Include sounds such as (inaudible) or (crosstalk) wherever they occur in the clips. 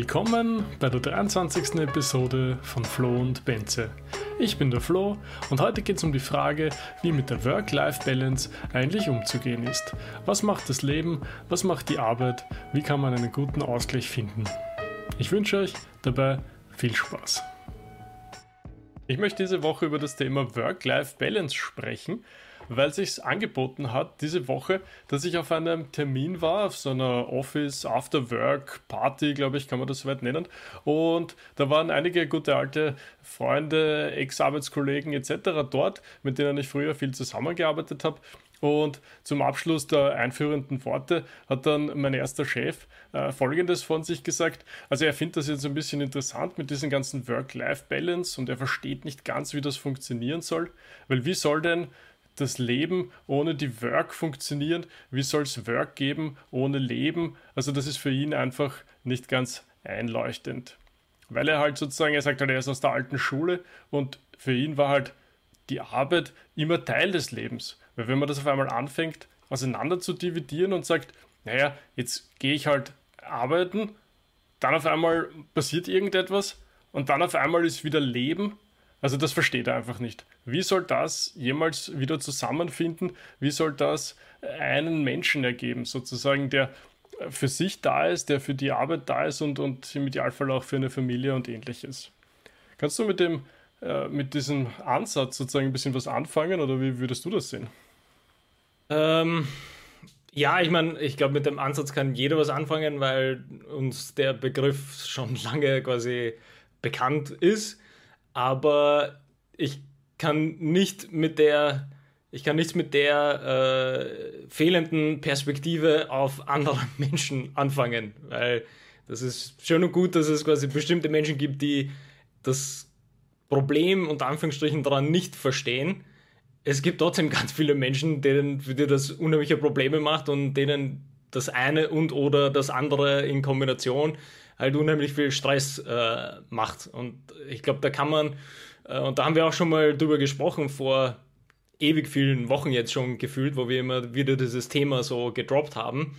Willkommen bei der 23. Episode von Flo und Benze. Ich bin der Flo und heute geht es um die Frage, wie mit der Work-Life-Balance eigentlich umzugehen ist. Was macht das Leben? Was macht die Arbeit? Wie kann man einen guten Ausgleich finden? Ich wünsche euch dabei viel Spaß. Ich möchte diese Woche über das Thema Work-Life-Balance sprechen weil sich angeboten hat diese Woche, dass ich auf einem Termin war, auf so einer Office After Work Party, glaube ich, kann man das soweit nennen. Und da waren einige gute alte Freunde, Ex-Arbeitskollegen etc. dort, mit denen ich früher viel zusammengearbeitet habe. Und zum Abschluss der einführenden Worte hat dann mein erster Chef äh, Folgendes von sich gesagt. Also er findet das jetzt ein bisschen interessant mit diesem ganzen Work-Life-Balance und er versteht nicht ganz, wie das funktionieren soll. Weil wie soll denn das Leben ohne die Work funktionieren? Wie soll es Work geben ohne Leben? Also das ist für ihn einfach nicht ganz einleuchtend. Weil er halt sozusagen, er sagt halt, er ist aus der alten Schule und für ihn war halt die Arbeit immer Teil des Lebens. Weil wenn man das auf einmal anfängt, auseinander zu dividieren und sagt, naja, jetzt gehe ich halt arbeiten, dann auf einmal passiert irgendetwas und dann auf einmal ist wieder Leben also das versteht er einfach nicht. Wie soll das jemals wieder zusammenfinden? Wie soll das einen Menschen ergeben, sozusagen, der für sich da ist, der für die Arbeit da ist und, und im Idealfall auch für eine Familie und ähnliches. Kannst du mit dem, äh, mit diesem Ansatz sozusagen ein bisschen was anfangen oder wie würdest du das sehen? Ähm, ja, ich meine, ich glaube, mit dem Ansatz kann jeder was anfangen, weil uns der Begriff schon (laughs) lange quasi bekannt ist aber ich kann nicht mit der ich kann nichts mit der äh, fehlenden Perspektive auf andere (laughs) Menschen anfangen, weil das ist schön und gut, dass es quasi bestimmte Menschen gibt, die das Problem unter Anführungsstrichen daran nicht verstehen. Es gibt trotzdem (laughs) ganz viele Menschen, denen für die das unheimliche Probleme macht und denen das eine und oder das andere in Kombination halt unheimlich viel Stress äh, macht. Und ich glaube, da kann man, äh, und da haben wir auch schon mal drüber gesprochen vor ewig vielen Wochen jetzt schon gefühlt, wo wir immer wieder dieses Thema so gedroppt haben.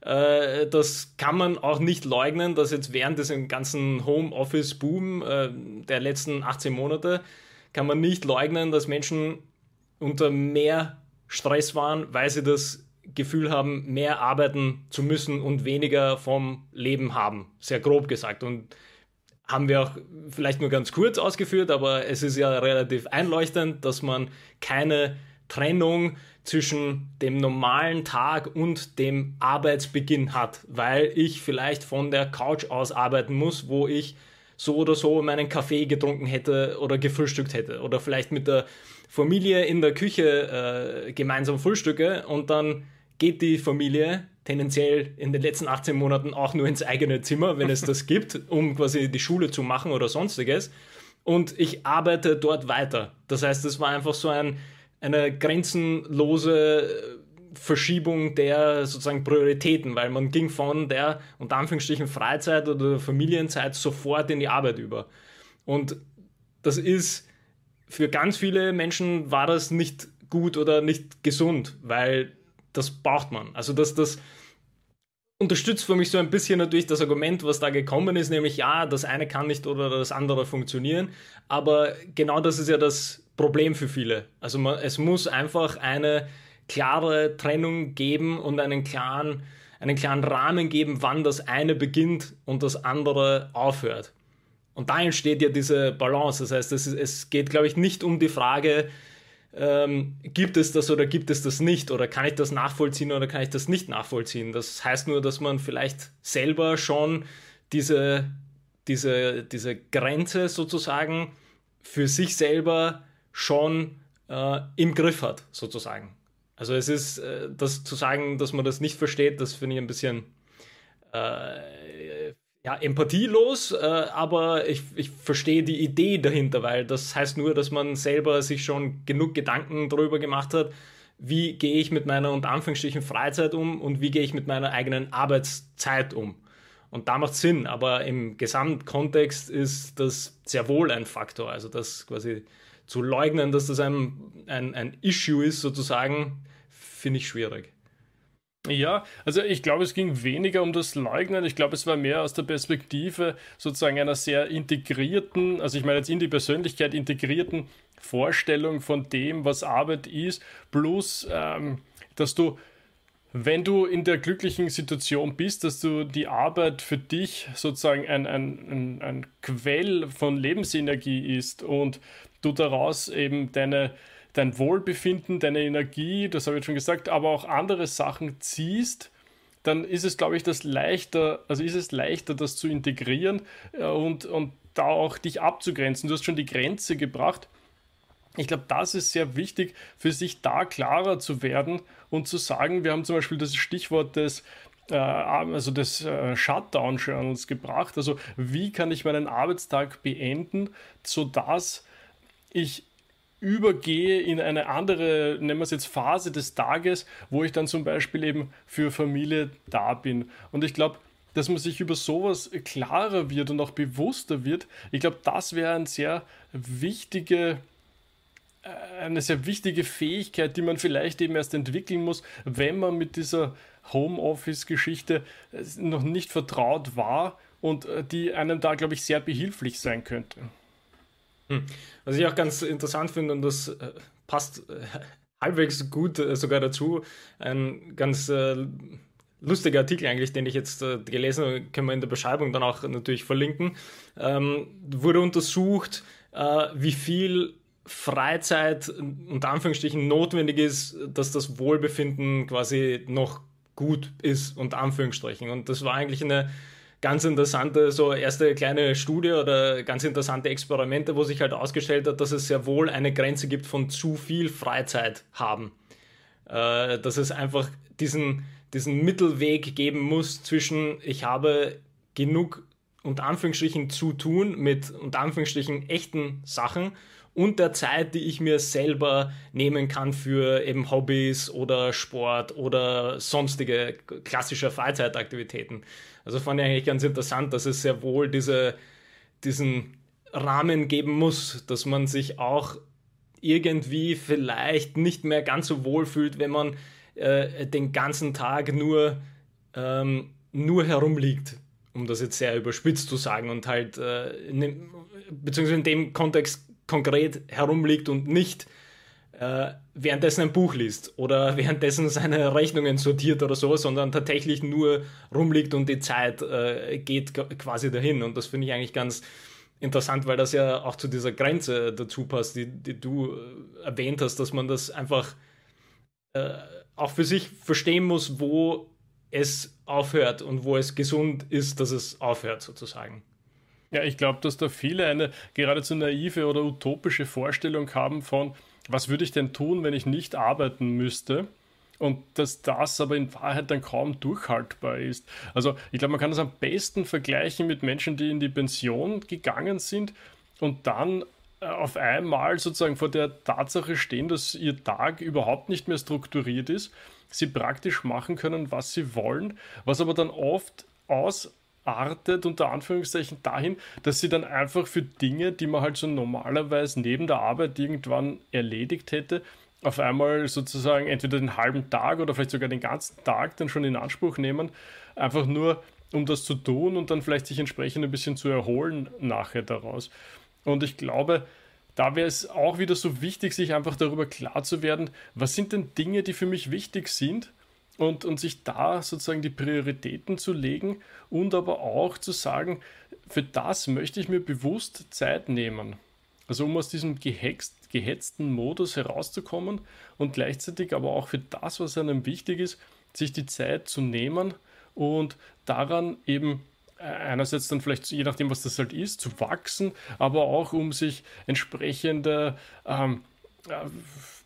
Äh, das kann man auch nicht leugnen, dass jetzt während diesem ganzen Homeoffice-Boom äh, der letzten 18 Monate kann man nicht leugnen, dass Menschen unter mehr Stress waren, weil sie das Gefühl haben, mehr arbeiten zu müssen und weniger vom Leben haben. Sehr grob gesagt. Und haben wir auch vielleicht nur ganz kurz ausgeführt, aber es ist ja relativ einleuchtend, dass man keine Trennung zwischen dem normalen Tag und dem Arbeitsbeginn hat, weil ich vielleicht von der Couch aus arbeiten muss, wo ich so oder so meinen Kaffee getrunken hätte oder gefrühstückt hätte oder vielleicht mit der Familie in der Küche äh, gemeinsam frühstücke und dann geht die Familie tendenziell in den letzten 18 Monaten auch nur ins eigene Zimmer, wenn es das gibt, um quasi die Schule zu machen oder sonstiges. Und ich arbeite dort weiter. Das heißt, es war einfach so ein, eine grenzenlose Verschiebung der sozusagen Prioritäten, weil man ging von der unter Anführungsstrichen Freizeit oder Familienzeit sofort in die Arbeit über. Und das ist für ganz viele Menschen war das nicht gut oder nicht gesund, weil das braucht man. Also das, das unterstützt für mich so ein bisschen natürlich das Argument, was da gekommen ist, nämlich ja, das eine kann nicht oder das andere funktionieren. Aber genau das ist ja das Problem für viele. Also man, es muss einfach eine klare Trennung geben und einen klaren, einen klaren Rahmen geben, wann das eine beginnt und das andere aufhört. Und da entsteht ja diese Balance. Das heißt, es, es geht, glaube ich, nicht um die Frage, ähm, gibt es das oder gibt es das nicht oder kann ich das nachvollziehen oder kann ich das nicht nachvollziehen. Das heißt nur, dass man vielleicht selber schon diese, diese, diese Grenze sozusagen für sich selber schon äh, im Griff hat, sozusagen. Also es ist, äh, das zu sagen, dass man das nicht versteht, das finde ich ein bisschen äh, ja, empathielos, äh, aber ich, ich verstehe die Idee dahinter, weil das heißt nur, dass man selber sich schon genug Gedanken darüber gemacht hat, wie gehe ich mit meiner unter Anführungsstrichen Freizeit um und wie gehe ich mit meiner eigenen Arbeitszeit um. Und da macht Sinn, aber im Gesamtkontext ist das sehr wohl ein Faktor. Also das quasi zu leugnen, dass das ein, ein, ein Issue ist, sozusagen, finde ich schwierig. Ja, also ich glaube, es ging weniger um das Leugnen. Ich glaube, es war mehr aus der Perspektive sozusagen einer sehr integrierten, also ich meine jetzt in die Persönlichkeit integrierten Vorstellung von dem, was Arbeit ist, plus ähm, dass du, wenn du in der glücklichen Situation bist, dass du die Arbeit für dich sozusagen ein, ein, ein, ein Quell von Lebensenergie ist und du daraus eben deine dein Wohlbefinden, deine Energie, das habe ich schon gesagt, aber auch andere Sachen ziehst, dann ist es, glaube ich, das leichter, also ist es leichter, das zu integrieren äh, und, und da auch dich abzugrenzen. Du hast schon die Grenze gebracht. Ich glaube, das ist sehr wichtig, für sich da klarer zu werden und zu sagen, wir haben zum Beispiel das Stichwort des äh, also des äh, Shutdown-Journals gebracht. Also wie kann ich meinen Arbeitstag beenden, sodass ich übergehe in eine andere, nennen wir es jetzt Phase des Tages, wo ich dann zum Beispiel eben für Familie da bin. Und ich glaube, dass man sich über sowas klarer wird und auch bewusster wird, ich glaube, das wäre ein sehr wichtige, äh, eine sehr wichtige Fähigkeit, die man vielleicht eben erst entwickeln muss, wenn man mit dieser Homeoffice-Geschichte äh, noch nicht vertraut war und äh, die einem da, glaube ich, sehr behilflich sein könnte. Hm. Was ich auch ganz interessant finde, und das äh, passt äh, (laughs) halbwegs gut äh, sogar dazu, ein ganz lustiger Artikel eigentlich, den ich jetzt gelesen habe, können wir in der Beschreibung dann auch natürlich verlinken, ähm, wurde untersucht, wie viel Freizeit unter Anführungsstrichen notwendig ist, dass das Wohlbefinden quasi noch gut ist, unter Anführungsstrichen. Und das war eigentlich eine ganz interessante, so erste kleine Studie oder ganz interessante Experimente, wo sich halt ausgestellt hat, dass es sehr wohl eine Grenze gibt von zu viel Freizeit haben. Äh, dass es einfach diesen, diesen Mittelweg geben muss zwischen, ich habe genug unter Anführungsstrichen zu tun mit unter Anführungsstrichen echten Sachen und der Zeit, die ich mir selber nehmen kann für eben Hobbys oder Sport oder sonstige klassische Freizeitaktivitäten. Also fand ich eigentlich ganz interessant, dass es sehr wohl diese, diesen Rahmen geben muss, dass man sich auch irgendwie vielleicht nicht mehr ganz so wohl fühlt, wenn man äh, den ganzen Tag nur, ähm, nur herumliegt, um das jetzt sehr überspitzt zu sagen und halt, äh, in beziehungsweise in dem Kontext konkret herumliegt und nicht äh, währenddessen ein Buch liest oder (laughs) währenddessen seine Rechnungen sortiert oder so, sondern tatsächlich nur rumliegt und die Zeit äh, geht quasi dahin. Und das finde ich eigentlich ganz interessant, weil das ja auch zu dieser Grenze dazu passt, die, die du äh, erwähnt hast, dass man das einfach äh, auch für sich verstehen muss, wo es aufhört und wo es gesund ist, dass es aufhört sozusagen. Ja, ich glaube, dass da viele eine geradezu naive oder utopische Vorstellung haben von, was würde ich denn tun, wenn ich nicht arbeiten müsste? Und dass das aber in Wahrheit dann kaum durchhaltbar ist. Also ich glaube, man kann das am besten vergleichen mit Menschen, die in die Pension gegangen sind und dann äh, auf einmal sozusagen vor der Tatsache stehen, dass ihr Tag überhaupt nicht mehr strukturiert ist, sie praktisch machen können, was sie wollen, was aber dann oft aus artet unter Anführungszeichen dahin, dass sie dann einfach für Dinge, die man halt so normalerweise neben der Arbeit irgendwann erledigt hätte, auf einmal sozusagen entweder den halben Tag oder vielleicht sogar den ganzen Tag dann schon in Anspruch nehmen, einfach nur um das zu tun und dann vielleicht sich entsprechend ein bisschen zu erholen nachher daraus. Und ich glaube, da wäre es auch wieder so wichtig, sich einfach darüber klar zu werden, was sind denn Dinge, die für mich wichtig sind und, und sich da sozusagen die Prioritäten zu legen und aber auch zu sagen, für das möchte ich mir bewusst Zeit nehmen. Also um aus diesem gehext, gehetzten Modus herauszukommen und gleichzeitig aber auch für das, was einem wichtig ist, sich die Zeit zu nehmen und daran eben äh, einerseits dann vielleicht, je nachdem, was das halt ist, zu wachsen, aber auch um sich entsprechende ähm, äh,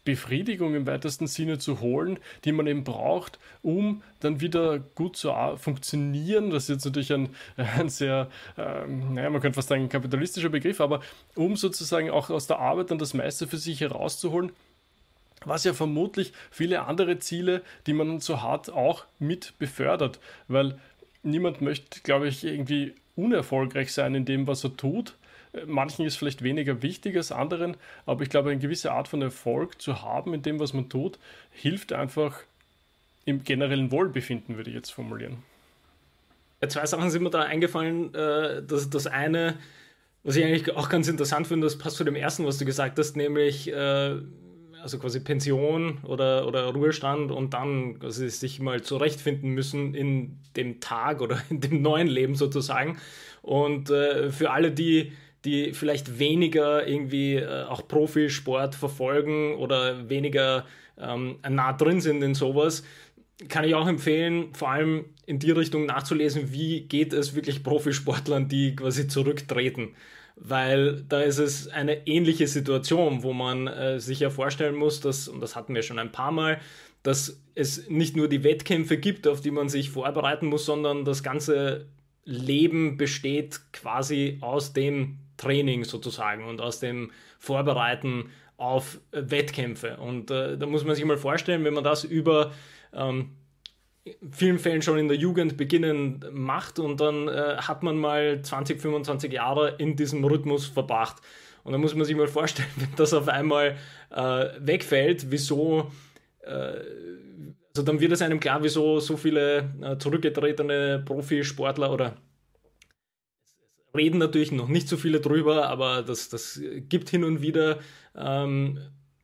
Befriedigung im weitesten Sinne zu holen, die man eben braucht, um dann wieder gut zu funktionieren. Das ist jetzt natürlich ein, (laughs) ein sehr, ähm, naja, man könnte fast sagen, kapitalistischer Begriff, aber um sozusagen auch aus der Arbeit dann das meiste für sich herauszuholen, was ja vermutlich viele andere Ziele, die man so hat, auch mit befördert, weil niemand möchte, glaube ich, irgendwie unerfolgreich sein in dem, was er tut Manchen ist vielleicht weniger wichtig als anderen, aber ich glaube, eine gewisse Art von Erfolg zu haben in dem, was man tut, hilft einfach im generellen Wohlbefinden, würde ich jetzt formulieren. Ja, zwei Sachen sind mir da eingefallen. Äh, das, das eine, was ich eigentlich auch ganz interessant finde, das passt zu dem ersten, was du gesagt hast, nämlich äh, also quasi Pension oder, oder Ruhestand und dann quasi sich mal zurechtfinden müssen in dem Tag oder (laughs) in dem neuen Leben sozusagen. Und äh, für alle, die, die vielleicht weniger irgendwie äh, auch Profisport verfolgen oder weniger ähm, nah drin sind in sowas, kann ich auch empfehlen, vor allem in die Richtung nachzulesen, wie geht es wirklich Profisportlern, die quasi zurücktreten. Weil da ist es eine ähnliche Situation, wo man äh, sich ja vorstellen muss, dass, und das hatten wir schon ein paar Mal, dass es nicht nur die Wettkämpfe gibt, auf die man sich vorbereiten muss, sondern das ganze Leben besteht quasi aus dem Training sozusagen und aus dem Vorbereiten auf Wettkämpfe. Und äh, da muss man sich mal vorstellen, wenn man das über ähm, vielen Fällen schon in der Jugend beginnen macht und dann äh, hat man mal 20, 25 Jahre in diesem Rhythmus verbracht. Und dann muss man sich mal vorstellen, (laughs) wenn das auf einmal äh, wegfällt, wieso, äh, also dann wird es einem klar, wieso so viele äh, zurückgetretene Profisportler oder reden natürlich noch nicht so viele drüber, aber das, das gibt hin und wieder ähm,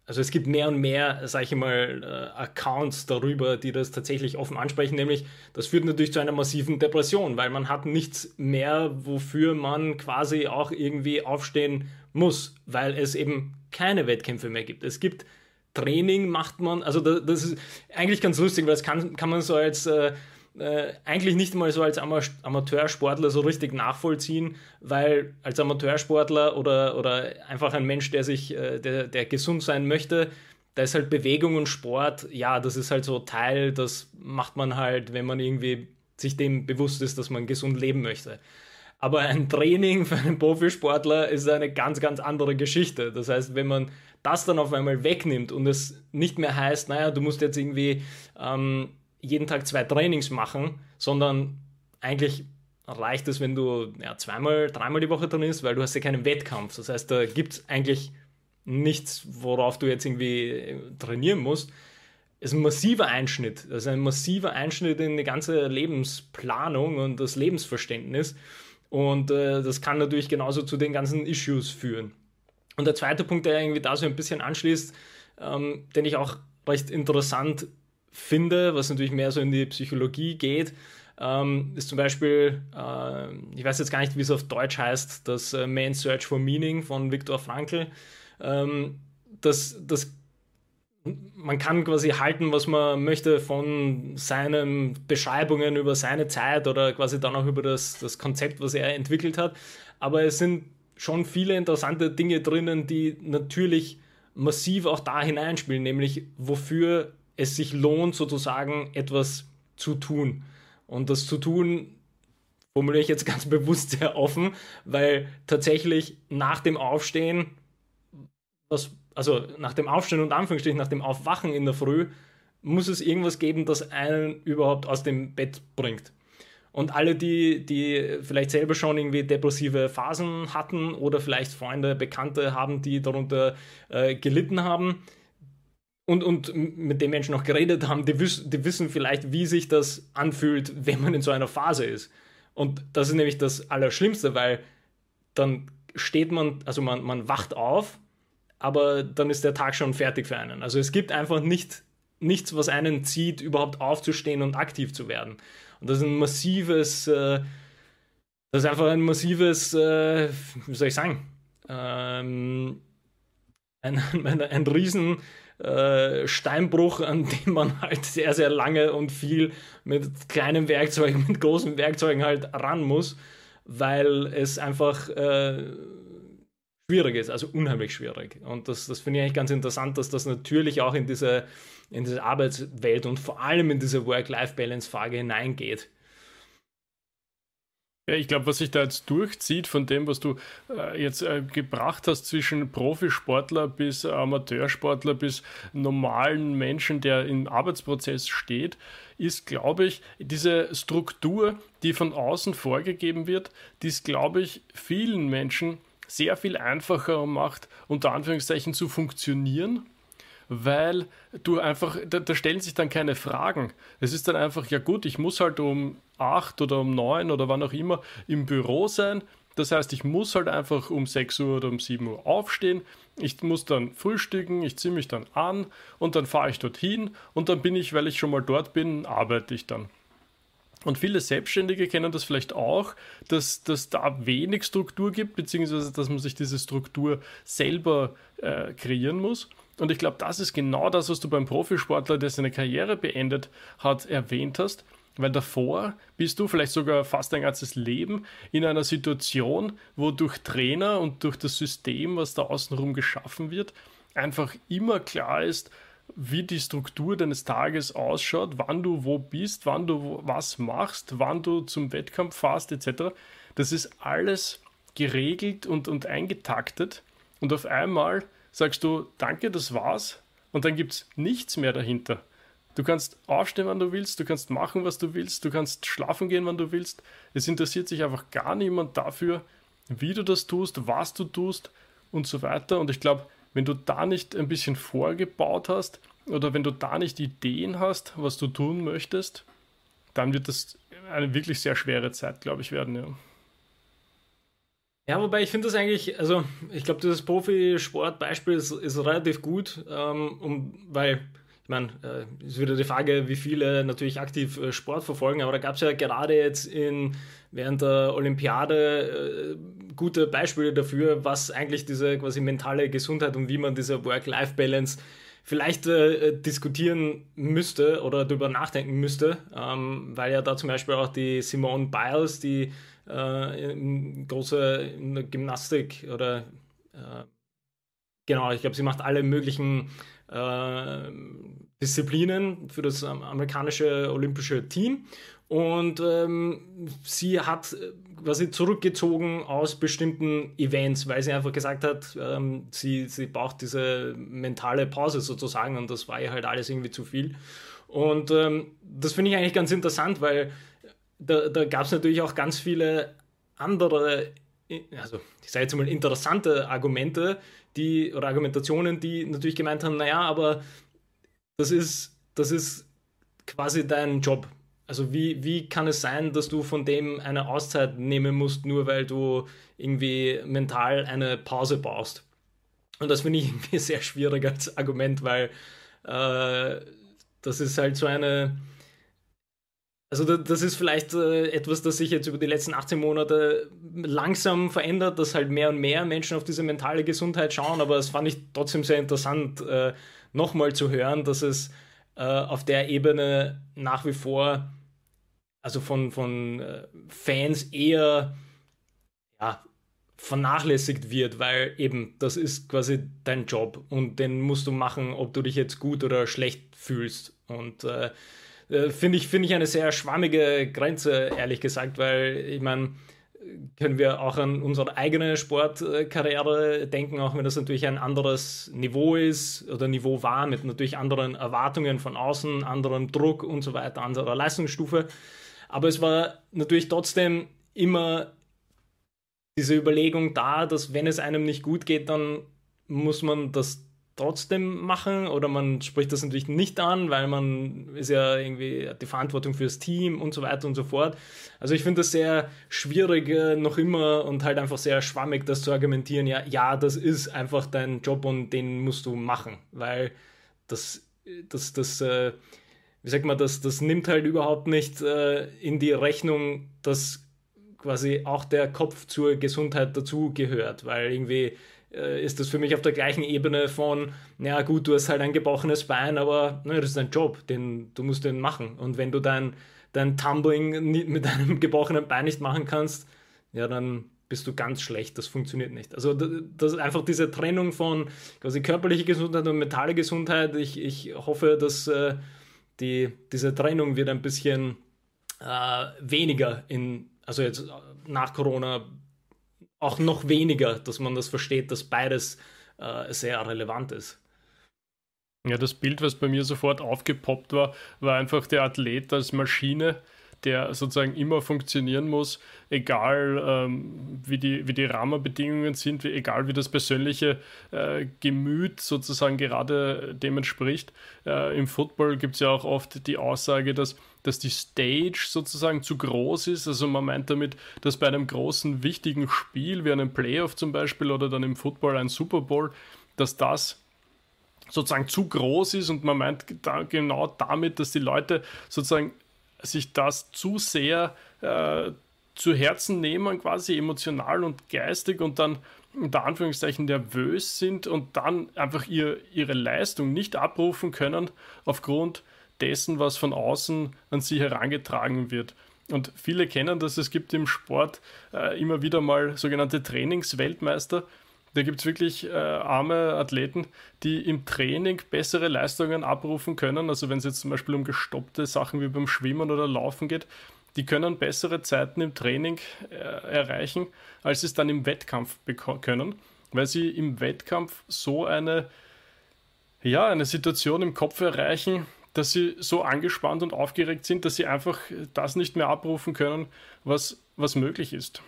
also es gibt mehr und mehr, sage ich mal, äh, Accounts darüber, die das tatsächlich offen ansprechen, nämlich das führt natürlich zu einer massiven Depression, weil man hat nichts mehr, wofür man quasi auch irgendwie aufstehen muss, weil es eben keine Wettkämpfe mehr gibt. Es gibt Training, macht man, also das, ist eigentlich ganz lustig, weil das kann, kann man so als äh, äh, eigentlich nicht mal so als Amateursportler so richtig nachvollziehen, weil als Amateursportler oder, oder einfach ein Mensch, der sich, äh, der, der gesund sein möchte, da ist halt Bewegung und Sport, ja, das ist halt so Teil, das macht man halt, wenn man irgendwie sich dem bewusst ist, dass man gesund leben möchte. Aber ein Training für einen Profisportler ist eine ganz, ganz andere Geschichte. Das heißt, wenn man das dann auf einmal wegnimmt und es nicht mehr heißt, naja, du musst jetzt irgendwie ähm, jeden Tag zwei Trainings machen, sondern eigentlich reicht es, wenn du ja, zweimal, dreimal die Woche trainierst, weil du hast ja keinen Wettkampf. Das heißt, da gibt es eigentlich nichts, worauf du jetzt irgendwie äh, trainieren musst. Es ist ein massiver Einschnitt. Das ist ein massiver Einschnitt in die ganze Lebensplanung und das Lebensverständnis. Und äh, das kann natürlich genauso zu den ganzen Issues führen. Und der zweite Punkt, der irgendwie da so ein bisschen anschließt, ähm, den ich auch recht interessant finde, was natürlich mehr so in die Psychologie geht, ähm, ist zum Beispiel, äh, ich weiß jetzt gar nicht, wie es auf Deutsch heißt, das äh, Man's Search for Meaning von Viktor Frankl. Ähm, das, das, man kann quasi halten, was man möchte von seinen Beschreibungen über seine Zeit oder quasi dann auch über das, das Konzept, was er entwickelt hat. Aber es sind schon viele interessante Dinge drinnen, die natürlich massiv auch da hineinspielen, nämlich wofür es sich lohnt, sozusagen etwas zu tun. Und das zu tun formuliere ich jetzt (laughs) ganz bewusst sehr offen, weil tatsächlich nach dem Aufstehen, was, also nach dem Aufstehen und Anführungsstrichen, nach dem Aufwachen in der Früh, muss es irgendwas geben, das einen überhaupt aus dem Bett bringt. Und alle, die, die vielleicht selber schon irgendwie depressive Phasen hatten oder vielleicht Freunde, Bekannte haben, die darunter äh, gelitten haben, und, und mit den Menschen noch geredet haben, die, wiss, die wissen vielleicht, wie sich das anfühlt, wenn man in so einer Phase ist. Und das ist nämlich das Allerschlimmste, weil dann steht man, also man, man wacht auf, aber dann ist der Tag schon fertig für einen. Also es gibt einfach nicht, nichts, was einen zieht, überhaupt aufzustehen und aktiv zu werden. Und das ist ein massives, äh, das ist einfach ein massives, äh, wie soll ich sagen, ähm, ein, (laughs) ein, ein riesen äh, Steinbruch, an dem man halt sehr, sehr lange und viel mit kleinen Werkzeugen, (laughs) mit großen Werkzeugen halt ran muss, weil es einfach äh, schwierig ist, also unheimlich schwierig. Und das, das finde ich eigentlich ganz interessant, dass das natürlich auch in diese, in diese Arbeitswelt und vor allem in diese Work-Life-Balance-Frage hineingeht. Ja, ich glaube, was sich da jetzt durchzieht von dem, was du äh, jetzt äh, gebracht hast zwischen Profisportler bis Amateursportler bis normalen Menschen, der im Arbeitsprozess steht, ist, glaube ich, diese Struktur, die von außen vorgegeben wird, die ist, glaube ich, vielen Menschen sehr viel einfacher macht, unter Anführungszeichen zu funktionieren weil du einfach, da, da, stellen sich dann keine Fragen. Es ist dann einfach, ja gut, ich muss halt um 8 oder um 9 oder wann auch immer im Büro sein. Das heißt, ich muss halt einfach um 6 Uhr oder um 7 Uhr aufstehen. Ich muss dann frühstücken, ich ziehe mich dann an und dann fahre ich dorthin und dann bin ich, weil ich schon mal dort bin, arbeite ich dann. Und viele Selbstständige kennen das vielleicht auch, dass es da wenig Struktur gibt, beziehungsweise dass man sich diese Struktur selber äh, kreieren muss. Und ich glaube, das ist genau das, was du beim Profisportler, der seine Karriere beendet hat, erwähnt hast. Weil davor bist du vielleicht sogar fast dein ganzes Leben in einer Situation, wo durch Trainer und durch das System, was da außenrum geschaffen wird, einfach immer klar ist, wie die Struktur deines Tages ausschaut, wann du wo bist, wann du was machst, wann du zum Wettkampf fährst, etc. Das ist alles geregelt und, und eingetaktet. Und auf einmal sagst du, danke, das war's. Und dann gibt es nichts mehr dahinter. Du kannst aufstehen, wann du willst, du kannst machen, was du willst, du kannst schlafen gehen, wann du willst. Es interessiert sich einfach gar niemand dafür, wie du das tust, was du tust und so weiter. Und ich glaube, wenn du da nicht ein bisschen vorgebaut hast oder wenn du da nicht Ideen hast, was du tun möchtest, dann wird das eine wirklich sehr schwere Zeit, glaube ich, werden. Ja. Ja, wobei ich finde das eigentlich, also ich glaube, dieses Profisportbeispiel ist, ist relativ gut, ähm, um, weil ich meine, äh, ist wieder die Frage, wie viele natürlich aktiv äh, Sport verfolgen, aber da gab es ja gerade jetzt in, während der Olympiade äh, gute Beispiele dafür, was eigentlich diese quasi mentale Gesundheit und wie man diese Work-Life-Balance vielleicht äh, diskutieren müsste oder darüber nachdenken müsste, ähm, weil ja da zum Beispiel auch die Simone Biles, die äh, große Gymnastik oder äh, genau, ich glaube, sie macht alle möglichen äh, Disziplinen für das amerikanische olympische Team. Und ähm, sie hat äh, quasi zurückgezogen aus bestimmten Events, weil sie einfach gesagt hat, ähm, sie, sie braucht diese mentale Pause sozusagen und das war ihr halt alles irgendwie zu viel. Und ähm, das finde ich eigentlich ganz interessant, weil da, da gab es natürlich auch ganz viele andere, also ich sage jetzt mal interessante Argumente, die oder Argumentationen, die natürlich gemeint haben, naja, aber das ist, das ist quasi dein Job. Also wie, wie kann es sein, dass du von dem eine Auszeit nehmen musst, nur weil du irgendwie mental eine Pause brauchst? Und das finde ich (laughs) irgendwie sehr schwierig als Argument, weil äh, das ist halt so eine, also das ist vielleicht äh, etwas, das sich jetzt über die letzten 18 Monate langsam verändert, dass halt mehr und mehr Menschen auf diese mentale Gesundheit schauen, aber es fand ich trotzdem sehr interessant, äh, nochmal zu hören, dass es äh, auf der Ebene nach wie vor, also von, von Fans eher ja, vernachlässigt wird, weil eben das ist quasi dein Job und den musst du machen, ob du dich jetzt gut oder schlecht fühlst. Und äh, äh, finde ich, find ich eine sehr schwammige Grenze, ehrlich gesagt, weil ich meine, können wir auch an unsere eigene Sportkarriere denken, auch wenn das natürlich ein anderes Niveau ist oder Niveau war, mit natürlich anderen Erwartungen von außen, anderem Druck und so weiter, anderer Leistungsstufe. Aber es war natürlich trotzdem immer diese Überlegung da, dass wenn es einem nicht gut geht, dann muss man das trotzdem machen oder man spricht das natürlich nicht an, weil man ist ja irgendwie die Verantwortung fürs Team und so weiter und so fort. Also ich finde das sehr schwierig äh, noch immer und halt einfach sehr schwammig, das zu argumentieren, ja, ja, das ist einfach dein Job und den musst du machen, weil das, das, das, äh, wie sagt man, das, das nimmt halt überhaupt nicht äh, in die Rechnung, dass quasi auch der Kopf zur Gesundheit dazu gehört, weil irgendwie ist das für mich auf der gleichen Ebene von, ja gut, du hast halt ein gebrochenes Bein, aber ne, das ist dein Job, den, du musst den machen. Und wenn du dein, dein Tumbling mit einem (laughs) gebrochenen Bein nicht machen kannst, ja, dann bist du ganz schlecht, das funktioniert nicht. Also das ist einfach diese Trennung von quasi körperliche Gesundheit und mentale Gesundheit. Ich, ich hoffe, dass äh, die, diese Trennung wird ein bisschen äh, weniger in, also jetzt nach Corona auch noch weniger, dass man das versteht, dass beides äh, sehr relevant ist. Ja, das Bild, was bei mir sofort aufgepoppt war, war einfach der Athlet als Maschine, der sozusagen immer funktionieren muss, egal ähm, wie, die, wie die Rahmenbedingungen sind, wie, egal wie das persönliche äh, Gemüt sozusagen gerade dem entspricht. Äh, Im Football gibt es ja auch oft die Aussage, dass, dass die Stage sozusagen zu groß ist. Also man meint damit, dass bei einem großen, wichtigen Spiel, wie einem Playoff zum Beispiel oder dann im Football ein Super Bowl, dass das sozusagen zu groß ist und man meint da genau damit, dass die Leute sozusagen sich das zu sehr äh, zu Herzen nehmen, quasi emotional und geistig und dann unter Anführungszeichen nervös sind und dann einfach ihr, ihre Leistung nicht abrufen können aufgrund dessen, was von außen an sie herangetragen wird. Und viele kennen das, es gibt im Sport äh, immer wieder mal sogenannte Trainingsweltmeister, da gibt es wirklich äh, arme Athleten, die im Training bessere Leistungen abrufen können. Also wenn es jetzt zum Beispiel um gestoppte Sachen wie beim Schwimmen oder Laufen geht, die können bessere Zeiten im Training äh, erreichen, als sie es dann im Wettkampf können, weil sie im Wettkampf so eine, ja, eine Situation im Kopf erreichen, dass sie so angespannt und aufgeregt sind, dass sie einfach das nicht mehr abrufen können, was, was möglich ist.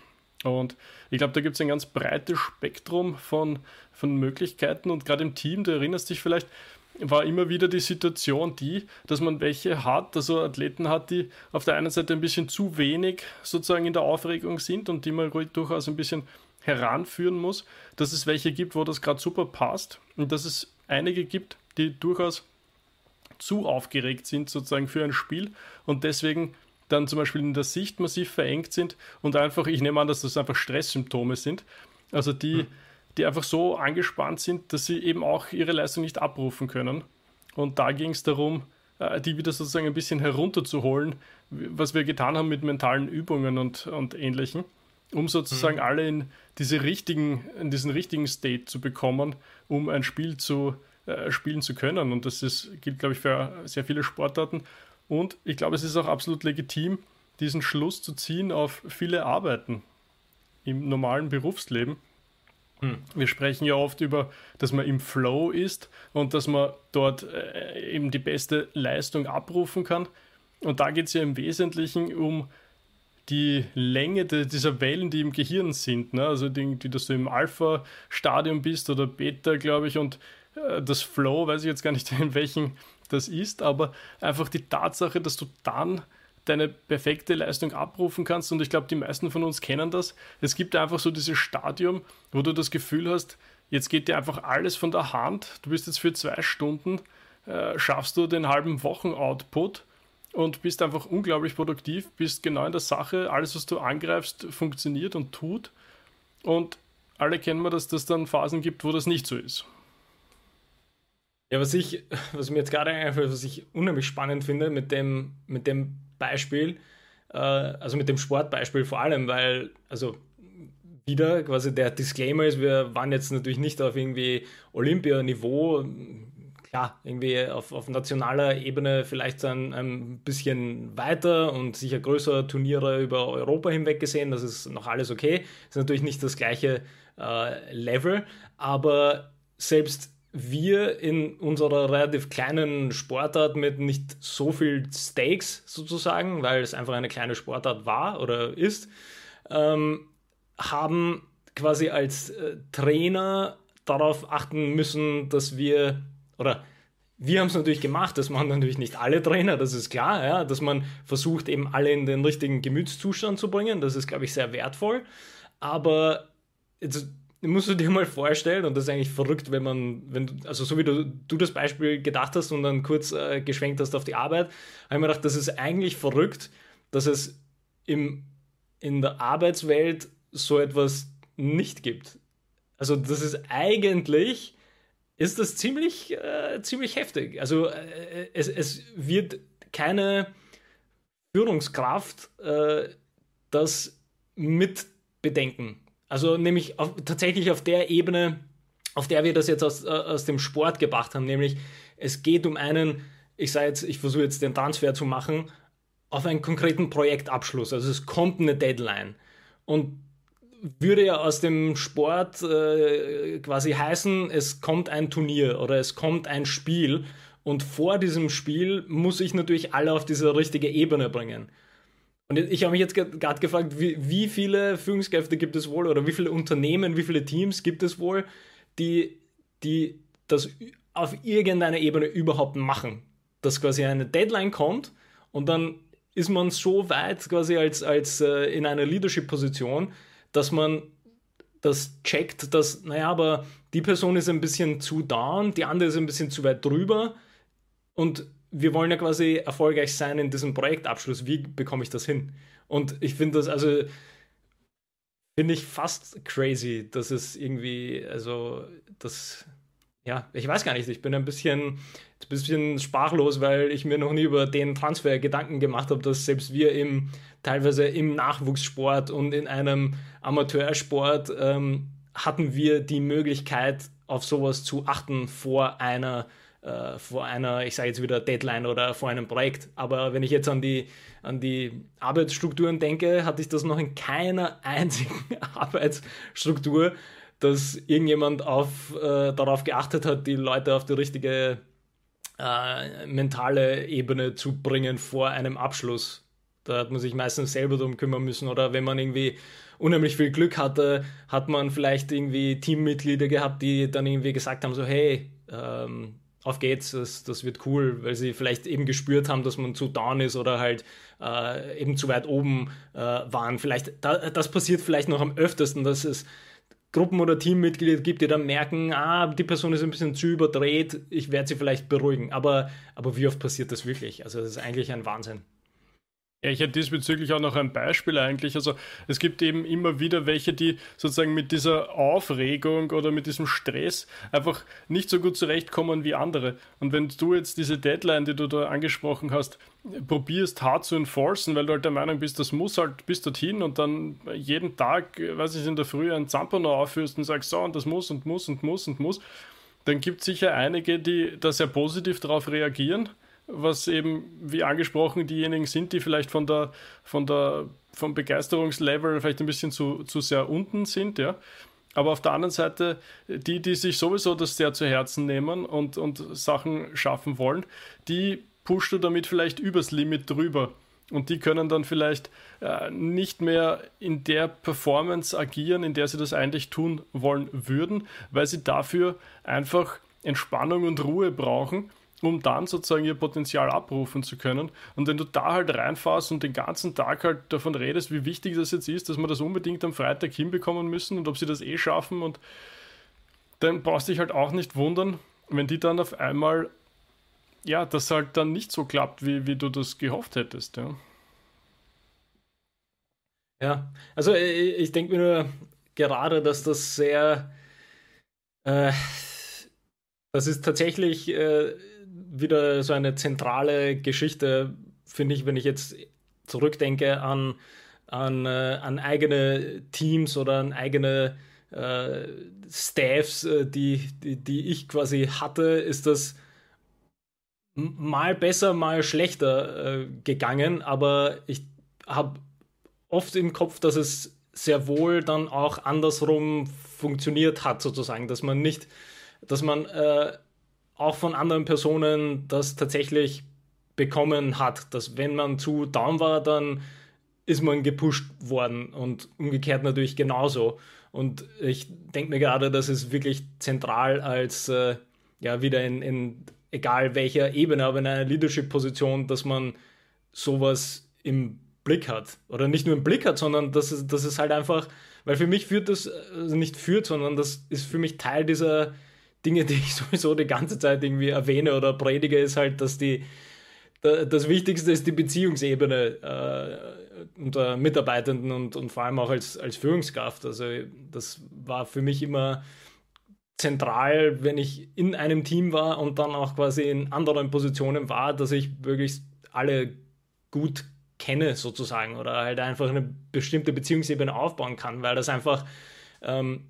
Und ich glaube, da gibt es ein ganz breites Spektrum von, von Möglichkeiten und gerade im Team, du erinnerst dich vielleicht, war immer wieder die Situation die, dass man welche hat, also Athleten hat, die auf der einen Seite ein bisschen zu wenig sozusagen in der Aufregung sind und die man ruhig durchaus ein bisschen heranführen muss, dass es welche gibt, wo das gerade super passt und dass es einige gibt, die durchaus zu aufgeregt sind sozusagen für ein Spiel und deswegen dann zum Beispiel in der Sicht massiv verengt sind und einfach, ich nehme an, dass das einfach Stresssymptome sind. Also die, hm. die einfach so angespannt sind, dass sie eben auch ihre Leistung nicht abrufen können. Und da ging es darum, äh, die wieder sozusagen ein bisschen herunterzuholen, was wir getan haben mit mentalen Übungen und, und ähnlichen, um sozusagen mhm. alle in diese richtigen, in diesen richtigen State zu bekommen, um ein Spiel zu äh, spielen zu können. Und das ist, gilt, glaube ich, für sehr viele Sportarten. Und ich glaube, es ist auch absolut legitim, diesen Schluss zu ziehen auf viele Arbeiten im normalen Berufsleben. Hm. Wir sprechen ja oft über, dass man im Flow ist und dass man dort äh, eben die beste Leistung abrufen kann. Und da geht es ja im Wesentlichen um die Länge de, dieser Wellen, die im Gehirn sind. Ne? Also, die, die, dass du im Alpha-Stadium bist oder Beta, glaube ich, und das Flow, weiß ich jetzt gar nicht, (laughs) in welchen das ist, aber einfach die Tatsache, dass du dann deine perfekte Leistung abrufen kannst und ich glaube, die meisten von uns kennen das. Es gibt einfach so dieses Stadium, wo du das Gefühl hast, jetzt geht dir einfach alles von der Hand. Du bist jetzt für zwei Stunden, äh, schaffst du den halben Wochen-Output und bist einfach unglaublich produktiv, bist genau in der Sache, alles, was du angreifst, funktioniert und tut. Und alle kennen wir, dass das dann Phasen gibt, wo das nicht so ist. Ja, was ich, was mir jetzt gerade einfällt, was ich unheimlich spannend finde mit dem, mit dem Beispiel, äh, also mit dem Sportbeispiel vor allem, weil, also wieder quasi der Disclaimer ist, wir waren jetzt natürlich nicht auf irgendwie Olympianiveau, klar, irgendwie auf, auf nationaler Ebene vielleicht ein, ein bisschen weiter und sicher größere Turniere über Europa hinweg gesehen, das ist noch alles okay, ist natürlich nicht das gleiche äh, Level, aber selbst wir in unserer relativ kleinen Sportart mit nicht so viel Stakes sozusagen, weil es einfach eine kleine Sportart war oder ist, ähm, haben quasi als äh, Trainer darauf achten müssen, dass wir, oder wir haben es natürlich gemacht, das machen natürlich nicht alle Trainer, das ist klar, ja, dass man versucht, eben alle in den richtigen Gemütszustand zu bringen, das ist, glaube ich, sehr wertvoll, aber jetzt musst du dir mal vorstellen, und das ist eigentlich verrückt, wenn man, wenn du, also so wie du, du das Beispiel gedacht hast und dann kurz äh, geschwenkt hast auf die Arbeit, habe ich mir gedacht, das ist eigentlich verrückt, dass es im, in der Arbeitswelt so etwas nicht gibt. Also das ist eigentlich, ist das ziemlich, äh, ziemlich heftig. Also äh, es, es wird keine Führungskraft äh, das mit bedenken. Also nämlich auf, tatsächlich auf der Ebene, auf der wir das jetzt aus, äh, aus dem Sport gebracht haben, nämlich es geht um einen, ich sage jetzt, ich versuche jetzt den Transfer zu machen, auf einen konkreten Projektabschluss. Also es kommt eine Deadline. Und würde ja aus dem Sport äh, quasi heißen, es kommt ein Turnier oder es kommt ein Spiel und vor diesem Spiel muss ich natürlich alle auf diese richtige Ebene bringen. Und ich habe mich jetzt gerade gefragt, wie, wie viele Führungskräfte gibt es wohl oder wie viele Unternehmen, wie viele Teams gibt es wohl, die, die das auf irgendeiner Ebene überhaupt machen. Dass quasi eine Deadline kommt und dann ist man so weit quasi als, als äh, in einer Leadership-Position, dass man das checkt, dass, naja, aber die Person ist ein bisschen zu down, die andere ist ein bisschen zu weit drüber und wir wollen ja quasi erfolgreich sein in diesem Projektabschluss. Wie bekomme ich das hin? Und ich finde das, also, finde ich fast crazy, dass es irgendwie, also, das, ja, ich weiß gar nicht, ich bin ein bisschen, ein bisschen sprachlos, weil ich mir noch nie über den Transfer Gedanken gemacht habe, dass selbst wir im, teilweise im Nachwuchssport und in einem Amateursport ähm, hatten wir die Möglichkeit, auf sowas zu achten vor einer äh, vor einer, ich sage jetzt wieder Deadline oder vor einem Projekt. Aber wenn ich jetzt an die, an die Arbeitsstrukturen denke, hatte ich das noch in keiner (laughs) einzigen Arbeitsstruktur, dass irgendjemand auf, äh, darauf geachtet hat, die Leute auf die richtige äh, mentale Ebene zu bringen vor einem Abschluss. Da hat man sich meistens selber darum kümmern müssen. Oder wenn man irgendwie unheimlich viel Glück hatte, hat man vielleicht irgendwie Teammitglieder gehabt, die dann irgendwie gesagt haben, so hey, ähm, auf geht's, das, das wird cool, weil sie vielleicht eben gespürt haben, dass man zu down ist oder halt äh, eben zu weit oben äh, waren. Vielleicht, da, das passiert vielleicht noch am öftesten, dass es Gruppen- oder Teammitglieder gibt, die dann merken, ah, die Person ist ein bisschen zu überdreht, ich werde sie vielleicht beruhigen. Aber, aber wie oft passiert das wirklich? Also das ist eigentlich ein Wahnsinn. Ja, ich hätte diesbezüglich auch noch ein Beispiel eigentlich. Also es gibt eben immer wieder welche, die sozusagen mit dieser Aufregung oder mit diesem Stress einfach nicht so gut zurechtkommen wie andere. Und wenn du jetzt diese Deadline, die du da angesprochen hast, probierst hart zu enforcen, weil du halt der Meinung bist, das muss halt bis dorthin und dann jeden Tag, weiß ich, in der Früh ein Zampano aufführst und sagst, so und das muss und muss und muss und muss, dann gibt es sicher einige, die da sehr positiv darauf reagieren was eben, wie angesprochen, diejenigen sind, die vielleicht von der, von der, vom Begeisterungslevel vielleicht ein bisschen zu, zu sehr unten sind, ja. Aber auf der anderen Seite, die, die sich sowieso das sehr zu Herzen nehmen und, und Sachen schaffen wollen, die pushst du damit vielleicht übers Limit drüber. Und die können dann vielleicht äh, nicht mehr in der Performance agieren, in der sie das eigentlich tun wollen würden, weil sie dafür einfach Entspannung und Ruhe brauchen um dann sozusagen ihr Potenzial abrufen zu können. Und wenn du da halt reinfährst und den ganzen Tag halt davon redest, wie wichtig das jetzt ist, dass wir das unbedingt am Freitag hinbekommen müssen und ob sie das eh schaffen und dann brauchst du dich halt auch nicht wundern, wenn die dann auf einmal, ja, das halt dann nicht so klappt, wie, wie du das gehofft hättest, ja. Ja, also äh, ich denke mir nur gerade, dass das sehr, äh, das ist tatsächlich äh, wieder so eine zentrale Geschichte, finde ich, wenn ich jetzt zurückdenke an, an, äh, an eigene Teams oder an eigene äh, Staffs, äh, die, die, die ich quasi hatte, ist das mal besser, mal schlechter äh, gegangen, aber ich habe oft im Kopf, dass es sehr wohl dann auch andersrum funktioniert hat, sozusagen, dass man nicht, dass man äh, auch von anderen Personen das tatsächlich bekommen hat, dass wenn man zu down war, dann ist man gepusht worden und umgekehrt natürlich genauso. Und ich denke mir gerade, das ist wirklich zentral als, äh, ja, wieder in, in egal welcher Ebene, aber in einer Leadership-Position, dass man sowas im Blick hat. Oder nicht nur im Blick hat, sondern dass es, dass es halt einfach, weil für mich führt das, also nicht führt, sondern das ist für mich Teil dieser Dinge, die ich (laughs) sowieso die ganze Zeit irgendwie erwähne oder predige, ist halt, dass die das Wichtigste ist die Beziehungsebene äh, unter Mitarbeitenden und, und vor allem auch als, als Führungskraft. Also das war für mich immer zentral, wenn ich in einem Team war und dann auch quasi in anderen Positionen war, dass ich wirklich alle gut kenne sozusagen oder halt einfach eine bestimmte Beziehungsebene aufbauen kann, weil das einfach ähm,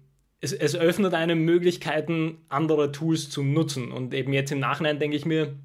es, es öffnet einem Möglichkeiten, andere Tools zu nutzen. Und eben jetzt im Nachhinein denke ich mir,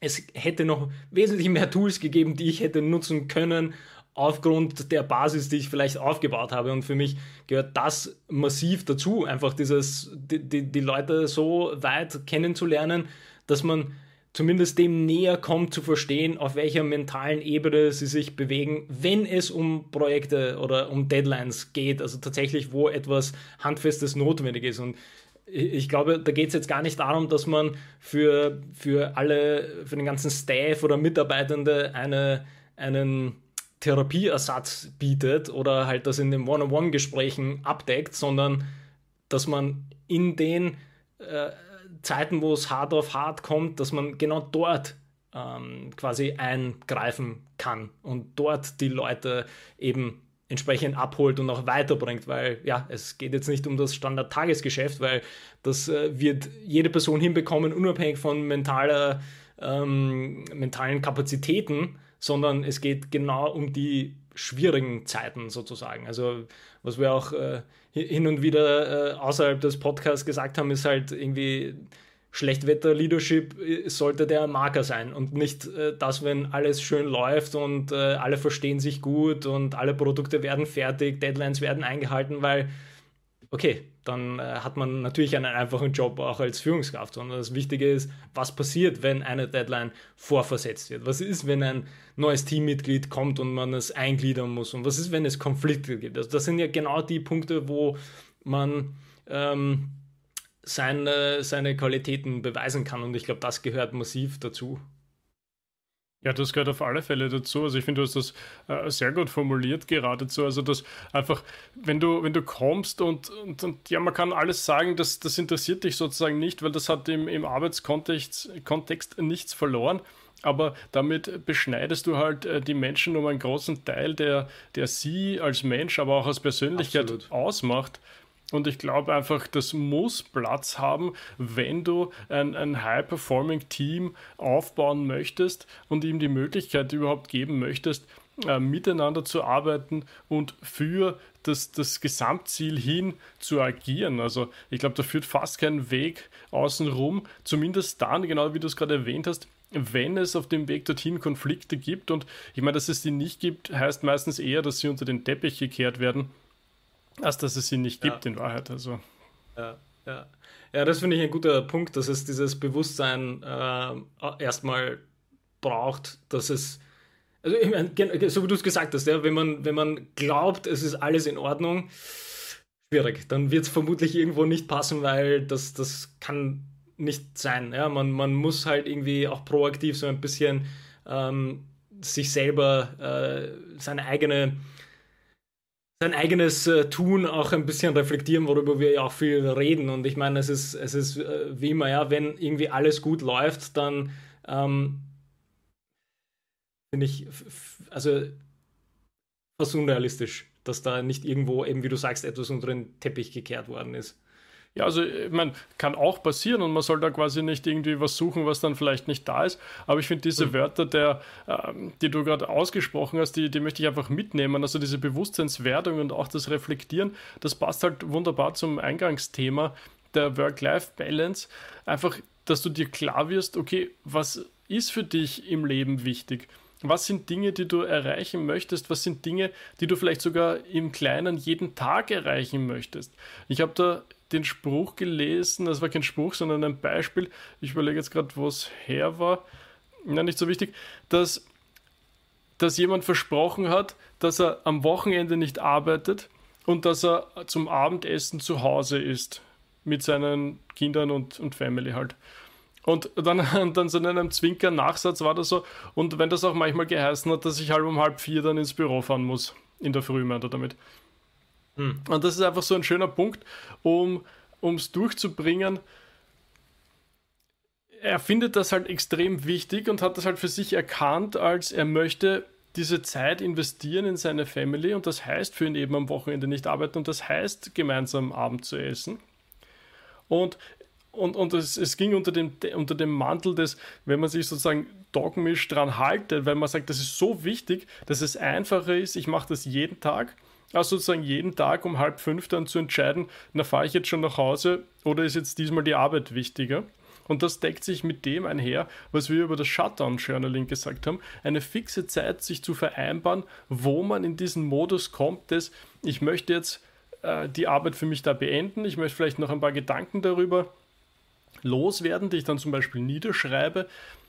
es hätte noch wesentlich mehr Tools gegeben, die ich hätte nutzen können, aufgrund der Basis, die ich vielleicht aufgebaut habe. Und für mich gehört das massiv dazu, einfach dieses, die, die, die Leute so weit kennenzulernen, dass man zumindest dem näher kommt zu verstehen, auf welcher mentalen Ebene sie sich bewegen, wenn es um Projekte oder um Deadlines geht, also tatsächlich, wo etwas Handfestes notwendig ist. Und ich glaube, da geht es jetzt gar nicht darum, dass man für, für alle, für den ganzen Staff oder Mitarbeitende eine, einen Therapieersatz bietet oder halt das in den One-on-One-Gesprächen abdeckt, sondern dass man in den äh, Zeiten, wo es hart auf hart kommt, dass man genau dort ähm, quasi eingreifen kann und dort die Leute eben entsprechend abholt und auch weiterbringt, weil ja, es geht jetzt nicht um das Standard-Tagesgeschäft, weil das äh, wird jede Person hinbekommen, unabhängig von mentaler, ähm, mentalen Kapazitäten, sondern es geht genau um die schwierigen Zeiten sozusagen. Also was wir auch äh, hin und wieder äh, außerhalb des Podcasts gesagt haben, ist halt irgendwie Schlechtwetter-Leadership äh, sollte der Marker sein und nicht äh, das, wenn alles schön läuft und äh, alle verstehen sich gut und alle Produkte werden fertig, Deadlines werden eingehalten, weil, okay, dann äh, hat man natürlich einen einfachen Job auch als Führungskraft, sondern das Wichtige ist, was passiert, wenn eine Deadline vorversetzt wird? Was ist, wenn ein neues Teammitglied kommt und man es eingliedern muss? Und was ist, wenn es Konflikte gibt? Also das sind ja genau die Punkte, wo man ähm, seine, seine Qualitäten beweisen kann. Und ich glaube, das gehört massiv dazu. Ja, das gehört auf alle Fälle dazu. Also ich finde, du hast das äh, sehr gut formuliert geradezu. Also dass einfach, wenn du, wenn du kommst und, und, und, ja, man kann alles sagen, das, das interessiert dich sozusagen nicht, weil das hat im, im Arbeitskontext Kontext nichts verloren. Aber damit beschneidest du halt äh, die Menschen um einen großen Teil, der, der sie als Mensch, aber auch als Persönlichkeit Absolut. ausmacht. Und ich glaube einfach, das muss Platz haben, wenn du ein, ein High-Performing-Team aufbauen möchtest und ihm die Möglichkeit überhaupt geben möchtest, äh, miteinander zu arbeiten und für das, das Gesamtziel hin zu agieren. Also ich glaube, da führt fast kein Weg außenrum, zumindest dann, genau wie du es gerade erwähnt hast, wenn es auf dem Weg dorthin Konflikte gibt. Und ich meine, dass es die nicht gibt, heißt meistens eher, dass sie unter den Teppich gekehrt werden als dass es sie nicht gibt ja. in Wahrheit. Also. Ja, ja. ja das finde ich ein guter Punkt, dass es dieses Bewusstsein äh, erstmal braucht, dass es, also ich meine, so wie du es gesagt hast, ja, wenn, man, wenn man glaubt, es ist alles in Ordnung, schwierig. Dann wird es vermutlich irgendwo nicht passen, weil das, das kann nicht sein. Ja? Man, man muss halt irgendwie auch proaktiv so ein bisschen ähm, sich selber äh, seine eigene sein eigenes äh, Tun auch ein bisschen reflektieren, worüber wir ja auch viel reden. Und ich meine, es ist, es ist äh, wie immer, ja, wenn irgendwie alles gut läuft, dann ähm, finde ich, also fast unrealistisch, dass da nicht irgendwo, eben wie du sagst, etwas unter den Teppich gekehrt worden ist. Ja, also ich meine, kann auch passieren und man soll da quasi nicht irgendwie was suchen, was dann vielleicht nicht da ist. Aber ich finde diese mhm. Wörter, der, ähm, die du gerade ausgesprochen hast, die, die möchte ich einfach mitnehmen. Also diese Bewusstseinswertung und auch das Reflektieren, das passt halt wunderbar zum Eingangsthema der Work-Life-Balance. Einfach, dass du dir klar wirst, okay, was ist für dich im Leben wichtig? Was sind Dinge, die du erreichen möchtest? Was sind Dinge, die du vielleicht sogar im Kleinen jeden Tag erreichen möchtest? Ich habe da den Spruch gelesen, das war kein Spruch, sondern ein Beispiel. Ich überlege jetzt gerade, wo es her war. Na, nicht so wichtig, dass, dass jemand versprochen hat, dass er am Wochenende nicht arbeitet und dass er zum Abendessen zu Hause ist. Mit seinen Kindern und, und Family halt. Und dann, (laughs) dann so in einem Zwinker-Nachsatz war das so. Und wenn das auch manchmal geheißen hat, dass ich halb um halb vier dann ins Büro fahren muss. In der Früh, meint er damit. Hm. Und das ist einfach so ein schöner Punkt, um es durchzubringen. Er findet das halt extrem wichtig und hat das halt für sich erkannt, als er möchte diese Zeit investieren in seine Family und das heißt für ihn eben am Wochenende nicht arbeiten und das heißt gemeinsam Abend zu essen. Und, und, und es, es ging unter dem, unter dem Mantel des, wenn man sich sozusagen dogmisch dran haltet, weil man sagt, das ist so wichtig, dass es einfacher ist, ich mache das jeden Tag also sozusagen jeden Tag um halb fünf dann zu entscheiden, na fahre ich jetzt schon nach Hause oder ist jetzt diesmal die Arbeit wichtiger? Und das deckt sich mit dem einher, was wir über das Shutdown-Journaling gesagt haben, eine fixe Zeit sich zu vereinbaren, wo man in diesen Modus kommt, dass ich möchte jetzt äh, die Arbeit für mich da beenden, ich möchte vielleicht noch ein paar Gedanken darüber loswerden, die ich dann zum Beispiel niederschreibe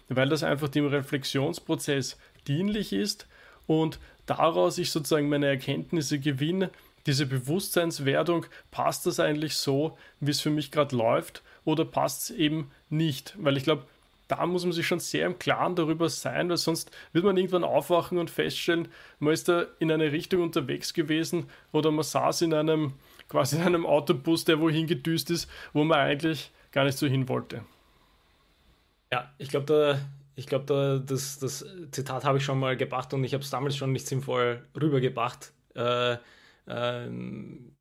weil das einfach dem Reflexionsprozess dienlich ist und daraus ich sozusagen meine Erkenntnisse gewinne, diese Bewusstseinswertung, passt das eigentlich so, wie es für mich gerade läuft oder passt es eben nicht? Weil ich glaube, da muss man sich schon sehr im Klaren darüber sein, weil sonst wird man irgendwann aufwachen und feststellen, man ist da in eine Richtung unterwegs gewesen oder man saß in einem quasi in einem Autobus, der wohin gedüst ist, wo man eigentlich gar nicht so hin wollte. Ja, ich glaube, da, ich glaube, da, das, das Zitat habe ich schon mal gebracht und ich habe es damals schon nicht sinnvoll rübergebracht. Äh, ähm,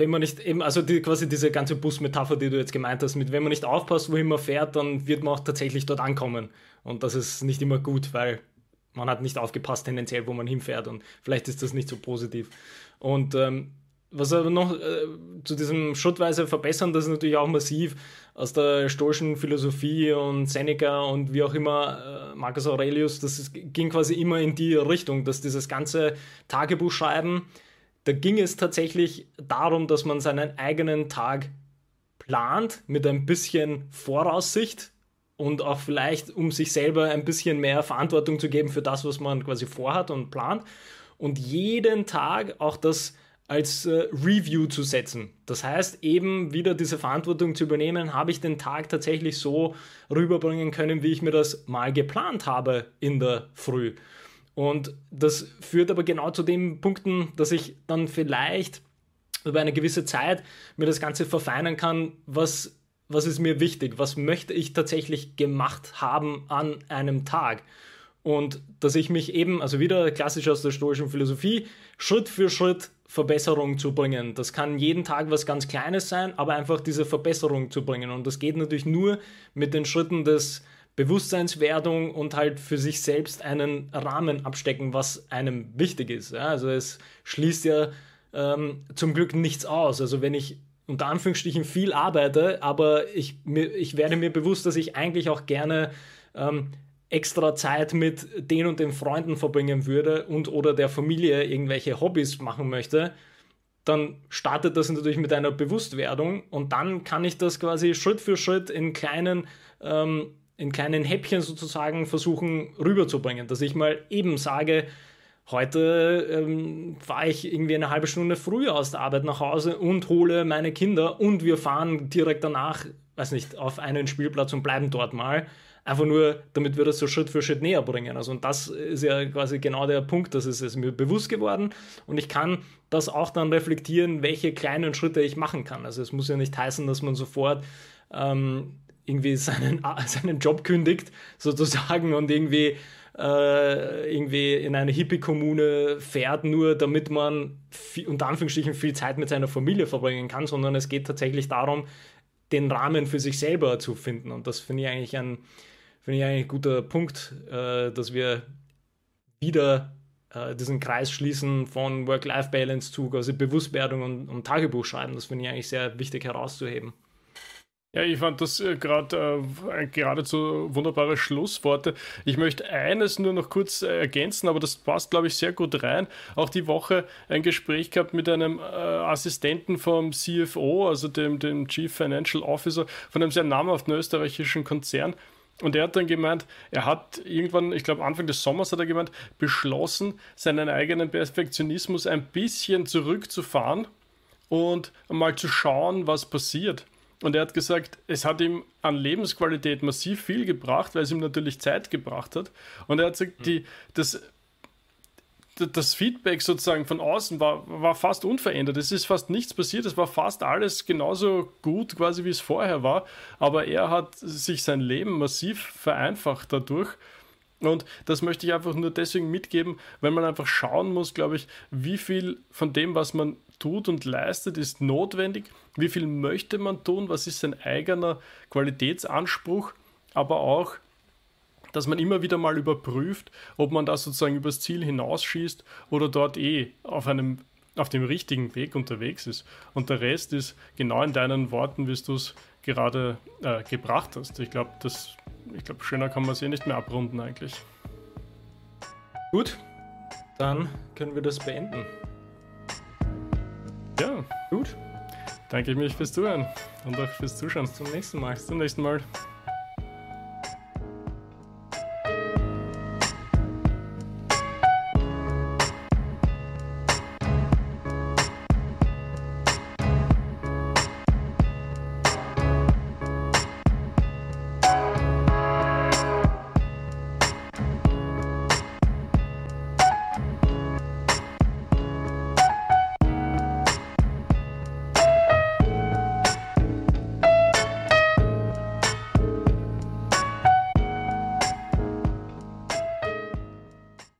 wenn man nicht eben, also die, quasi diese ganze Busmetapher, die du jetzt gemeint hast, mit wenn man nicht aufpasst, wohin man fährt, dann wird man auch tatsächlich dort ankommen. Und das ist nicht immer gut, weil man hat nicht aufgepasst tendenziell, wo man hinfährt und vielleicht ist das nicht so positiv. Und ähm, was aber noch äh, zu diesem schrittweise Verbessern, das ist natürlich auch massiv aus der stoischen Philosophie und Seneca und wie auch immer, äh, Marcus Aurelius, das ist, ging quasi immer in die Richtung, dass dieses ganze Tagebuchschreiben, da ging es tatsächlich darum, dass man seinen eigenen Tag plant mit ein bisschen Voraussicht und auch vielleicht, um sich selber ein bisschen mehr Verantwortung zu geben für das, was man quasi vorhat und plant. Und jeden Tag auch das als äh, Review zu setzen. Das heißt, eben wieder diese Verantwortung zu übernehmen, habe ich den Tag tatsächlich so rüberbringen können, wie ich mir das mal geplant habe in der Früh. Und das führt aber genau zu den Punkten, dass ich dann vielleicht über eine gewisse Zeit mir das Ganze verfeinern kann, was, was ist mir wichtig, was möchte ich tatsächlich gemacht haben an einem Tag. Und dass ich mich eben, also wieder klassisch aus der stoischen Philosophie, Schritt für Schritt Verbesserung zu bringen. Das kann jeden Tag was ganz Kleines sein, aber einfach diese Verbesserung zu bringen. Und das geht natürlich nur mit den Schritten des Bewusstseinswertung und halt für sich selbst einen Rahmen abstecken, was einem wichtig ist. Ja, also es schließt ja ähm, zum Glück nichts aus. Also wenn ich unter Anführungsstrichen viel arbeite, aber ich, mir, ich werde mir bewusst, dass ich eigentlich auch gerne ähm, extra Zeit mit den und den Freunden verbringen würde und oder der Familie irgendwelche Hobbys machen möchte, dann startet das natürlich mit einer Bewusstwerdung und dann kann ich das quasi Schritt für Schritt in kleinen ähm, in kleinen Häppchen sozusagen versuchen rüberzubringen, dass ich mal eben sage, heute ähm, fahre ich irgendwie eine halbe Stunde früher aus der Arbeit nach Hause und hole meine Kinder und wir fahren direkt danach, weiß nicht, auf einen Spielplatz und bleiben dort mal. Einfach nur, damit wir das so Schritt für Schritt näher bringen. Also, und das ist ja quasi genau der Punkt, das ist es mir bewusst geworden und ich kann das auch dann reflektieren, welche kleinen Schritte ich machen kann. Also, es muss ja nicht heißen, dass man sofort ähm, irgendwie seinen, (laughs) seinen Job kündigt, sozusagen, und irgendwie, äh, irgendwie in eine Hippie-Kommune fährt, nur damit man viel, unter Anführungsstrichen viel Zeit mit seiner Familie verbringen kann, sondern es geht tatsächlich darum, den Rahmen für sich selber zu finden. Und das finde ich eigentlich ein, finde ich eigentlich ein guter Punkt, äh, dass wir wieder äh, diesen Kreis schließen von Work-Life-Balance zu quasi Bewusstwerdung und, und Tagebuch schreiben. Das finde ich eigentlich sehr wichtig herauszuheben. Ja, ich fand das äh, gerade äh, geradezu wunderbare Schlussworte. Ich möchte eines nur noch kurz äh, ergänzen, aber das passt, glaube ich, sehr gut rein. Auch die Woche ein Gespräch gehabt mit einem äh, Assistenten vom CFO, also dem, dem Chief Financial Officer von einem sehr namhaften österreichischen Konzern. Und er hat dann gemeint, er hat irgendwann, ich glaube Anfang des Sommers hat er gemeint, beschlossen, seinen eigenen Perfektionismus ein bisschen zurückzufahren und mal zu schauen, was passiert. Und er hat gesagt, es hat ihm an Lebensqualität massiv viel gebracht, weil es ihm natürlich Zeit gebracht hat. Und er hat gesagt, die, das, das Feedback sozusagen von außen war, war fast unverändert. Es ist fast nichts passiert. Es war fast alles genauso gut, quasi wie es vorher war. Aber er hat sich sein Leben massiv vereinfacht dadurch. Und das möchte ich einfach nur deswegen mitgeben, weil man einfach schauen muss, glaube ich, wie viel von dem, was man tut und leistet, ist notwendig, wie viel möchte man tun, was ist sein eigener Qualitätsanspruch, aber auch, dass man immer wieder mal überprüft, ob man da sozusagen übers Ziel hinausschießt oder dort eh auf einem auf dem richtigen Weg unterwegs ist. Und der Rest ist genau in deinen Worten, wie du es gerade äh, gebracht hast. Ich glaube, das, ich glaube, schöner kann man es eh nicht mehr abrunden eigentlich. Gut, dann können wir das beenden. Ja, gut. Danke ich mich fürs Zuhören und auch fürs Zuschauen. Bis zum nächsten Mal. Bis zum nächsten Mal.